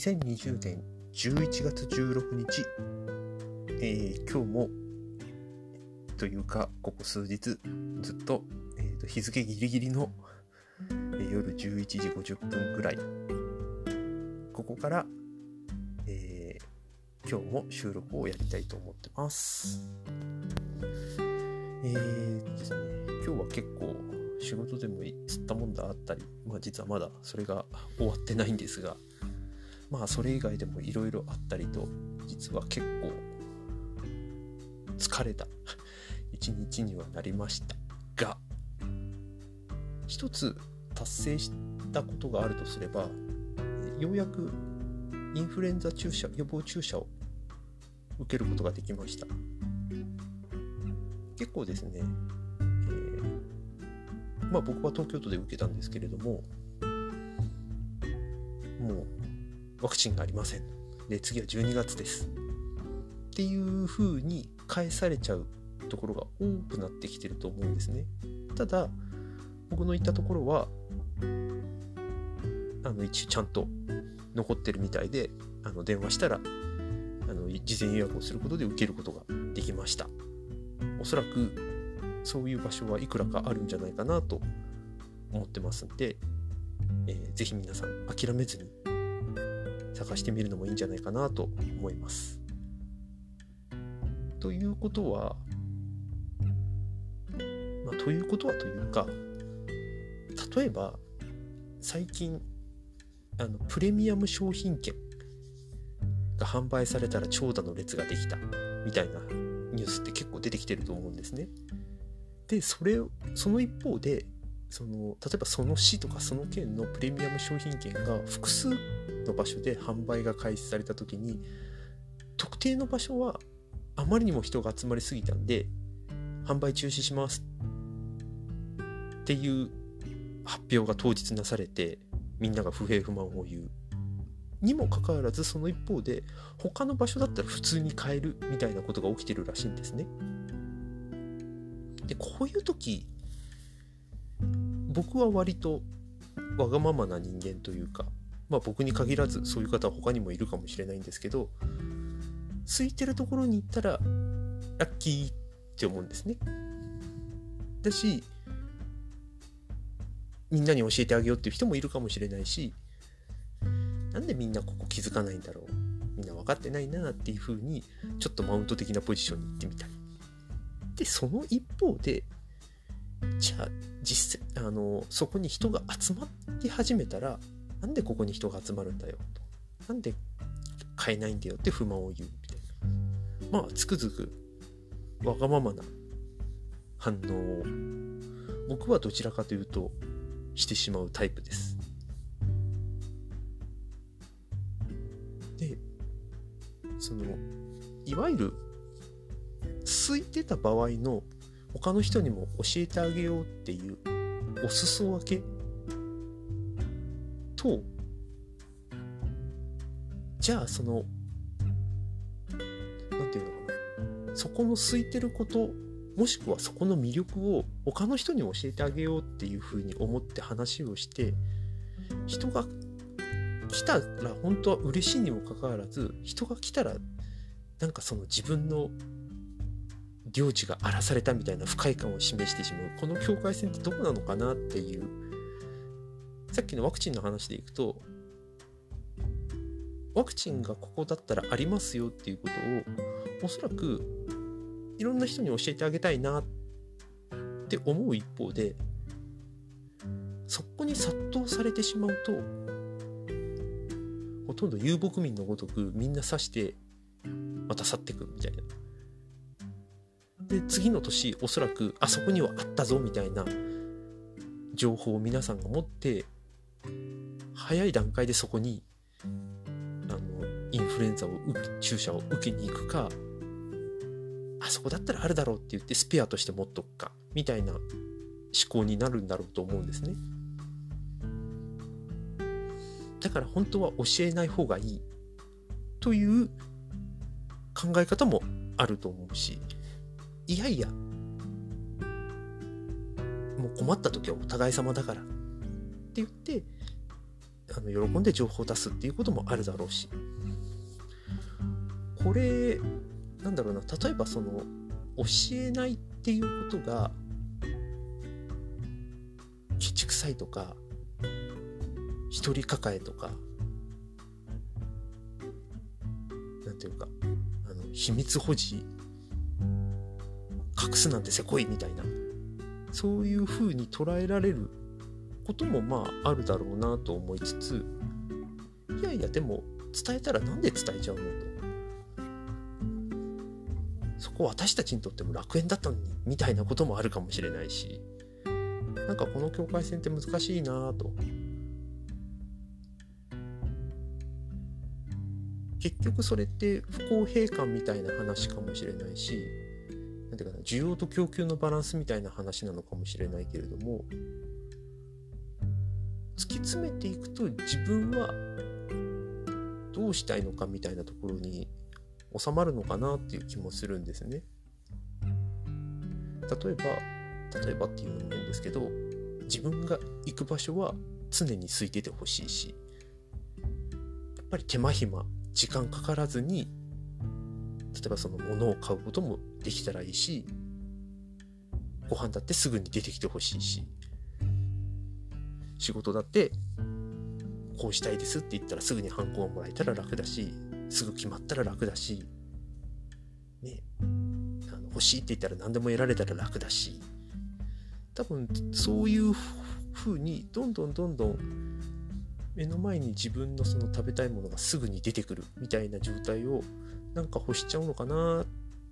2020年11月16日、えー、今日も、というか、ここ数日、ずっと、えーと、日付ギリギリの、えー、夜11時50分ぐらい、ここから、えー、今日も収録をやりたいと思ってます。えーですね、今日は結構仕事でも吸ったもんだあったり、まあ実はまだそれが終わってないんですが、まあそれ以外でもいろいろあったりと実は結構疲れた。一日にはなりましたが一つ達成したことがあるとすればようやくインフルエンザ注射予防注射を受けることができました。結構ですね、えー、まあ僕は東京都で受けたんですけれどももうワクチンがありません。で、次は12月です。っていう風に返されちゃうところが多くなってきてると思うんですね。ただ、僕の行ったところは、あの、一応ちゃんと残ってるみたいで、あの、電話したら、あの、事前予約をすることで受けることができました。おそらく、そういう場所はいくらかあるんじゃないかなと思ってますんで、えー、ぜひ皆さん諦めずに探してみるのもいいんじゃないかなと思います。ということは、まあ、ということはというか、例えば、最近、あのプレミアム商品券が販売されたら長蛇の列ができたみたいなニュースって結構出てきてると思うんですね。で、それを、その一方で、その例えばその市とかその県のプレミアム商品券が複数の場所で販売が開始された時に特定の場所はあまりにも人が集まりすぎたんで販売中止しますっていう発表が当日なされてみんなが不平不満を言うにもかかわらずその一方で他の場所だったら普通に買えるみたいなことが起きてるらしいんですね。でこういう時僕は割とわがままな人間というかまあ僕に限らずそういう方は他にもいるかもしれないんですけど空いてるところに行ったらラッキーって思うんですね。だしみんなに教えてあげようっていう人もいるかもしれないしなんでみんなここ気づかないんだろうみんな分かってないなっていう風にちょっとマウント的なポジションに行ってみたりでその一方でじゃあ実際あのそこに人が集まり始めたらなんでここに人が集まるんだよと。なんで買えないんだよって不満を言うみたいな。まあつくづくわがままな反応を僕はどちらかというとしてしまうタイプです。でそのいわゆる空いてた場合の他の人にも教えてあげようっていうお裾分けとじゃあその何て言うのかな。そこの空いてることもしくはそこの魅力を他の人に教えてあげようっていうふうに思って話をして人が来たら本当は嬉しいにもかかわらず人が来たらなんかその自分の領地が荒らされたみたいな不快感を示してしまう。この境界線ってどこなのかなっていうさっきのワクチンの話でいくとワクチンがここだったらありますよっていうことをおそらくいろんな人に教えてあげたいなって思う一方でそこに殺到されてしまうとほとんど遊牧民のごとくみんな刺してまた去ってくみたいな。で次の年おそらくあそこにはあったぞみたいな情報を皆さんが持って早い段階でそこにあのインフルエンザを注射を受けに行くかあそこだったらあるだろうって言ってスペアとして持っとくかみたいな思考になるんだろうと思うんですね。だから本当は教えない方がいいという考え方もあると思うしいやいや、もう困った時はお互い様だから言って、あの喜んで情報を出すっていうこともあるだろうし。これなんだろうな例えばその教えないっていうことがケチくさいとか一人抱えとかなんていうかあの秘密保持隠すなんてせこいみたいなそういうふうに捉えられることもまああるだろうなと思いつついやいやでも伝えたらなんで伝えちゃうのと。そこ私たちにとっても楽園だったのにみたいなこともあるかもしれないし。なんかこの境界線って難しいなと。結局それって不公平感みたいな話かもしれないしなんていうかな需要と供給のバランスみたいな話なのかもしれないけれども突き詰めていくと自分はどうしたいのかみたいなところに収まるのかなっていう気もするんですね。例えば例えばっていうのも変ですけど自分が行く場所は常に空いててほしいしやっぱり手間暇時間かからずに例えばその物を買うこともできたらいいしご飯だってすぐに出てきてほしいし仕事だってこうしたいですって言ったらすぐにハンコをもらえたら楽だしすぐ決まったら楽だしねあの欲しいって言ったら何でも得られたら楽だし多分そういう風にどんどんどんどん目の前に自分のその食べたいものがすぐに出てくるみたいな状態をなんか欲しちゃうのかなっ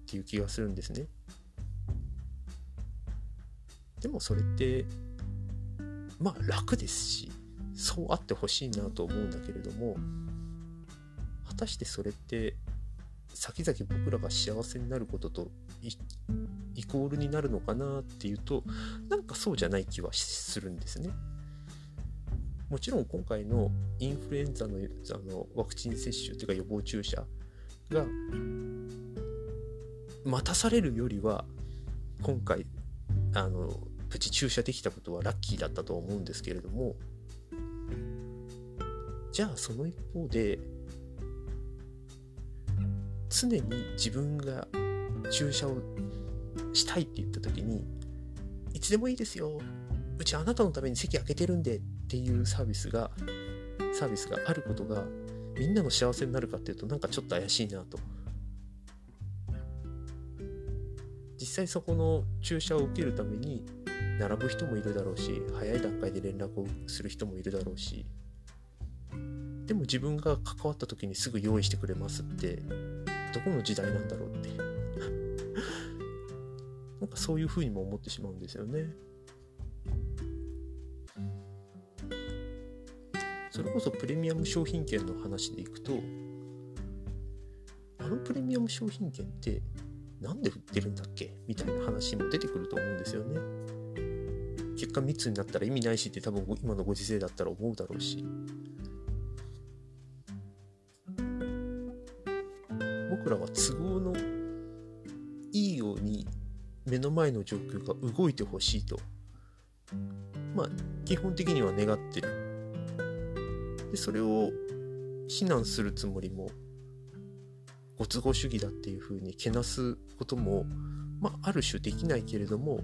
ていう気がするんですね。でもそれってまあ楽ですしそうあってほしいなと思うんだけれども果たしてそれって先々僕らが幸せになることとイコールになるのかなっていうとなんかそうじゃない気はするんですね。もちろん今回のインフルエンザのあのワクチン接種というか予防注射が待たされるよりは今回あのプチ注射できたことはラッキーだったと思うんですけれどもじゃあその一方で常に自分が注射をしたいって言った時にいつでもいいですよ。うちあなたのために席開けてるんでっていうサービスがサービスがあることがみんなの幸せになるかっていうとなんかちょっと怪しいなと。実際そこの注射を受けるために並ぶ人もいるだろうし早い段階で連絡をする人もいるだろうしでも自分が関わった時にすぐ用意してくれますってどこの時代なんだろうって なんかそういうふうにも思ってしまうんですよね。それこそプレミアム商品券の話でいくとあのプレミアム商品券って何で売ってるんだっけ？みたいな話も出てくると思うんですよね。結果密になったら意味ないしって多分今のご時世だったら思うだろうし。僕らは都合のいいように目の前の状況が動いてほしいと。まあ基本的には願ってる。でそれを非難するつもりもご都合主義だっていうふうにけなすことも、まあ、ある種できないけれども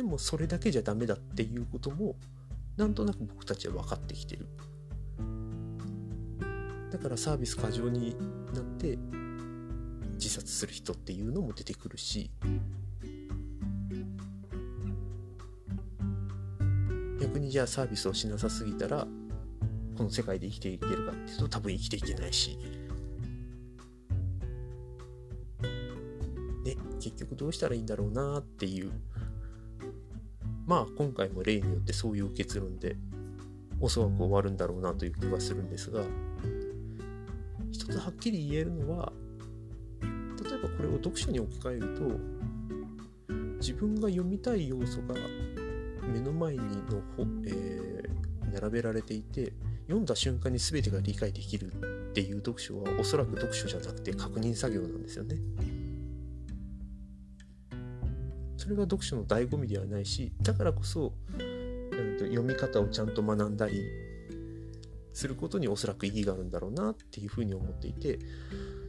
でもそれだけじゃダメだっていうこともなんとなく僕たちは分かってきてる。だからサービス過剰になって自殺する人っていうのも出てくるし逆にじゃあサービスをしなさすぎたらこの世界で生きていけるかっていうと多分生きていけないし。で結局どうしたらいいんだろうなっていうまあ今回も例によってそういう結論でおそらく終わるんだろうなという気はするんですが一つはっきり言えるのは例えばこれを読書に置き換えると自分が読みたい要素が目の前にの、えー、並べられていて読んだ瞬間に全てが理解できるっていう読書はおそらく読書じゃなくて確認作業なんですよね。れが読書の醍醐味ではないしだからこそうんと読み方をちゃんと学んだりすることにおそらく意義があるんだろうなっていうふうに思っていて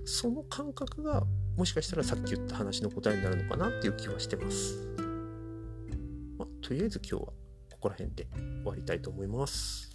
その感覚がもしかしたらさっき言った話の答えになるのかなっていう気はしてます。まあ、とりあえず今日はここら辺で終わりたいと思います。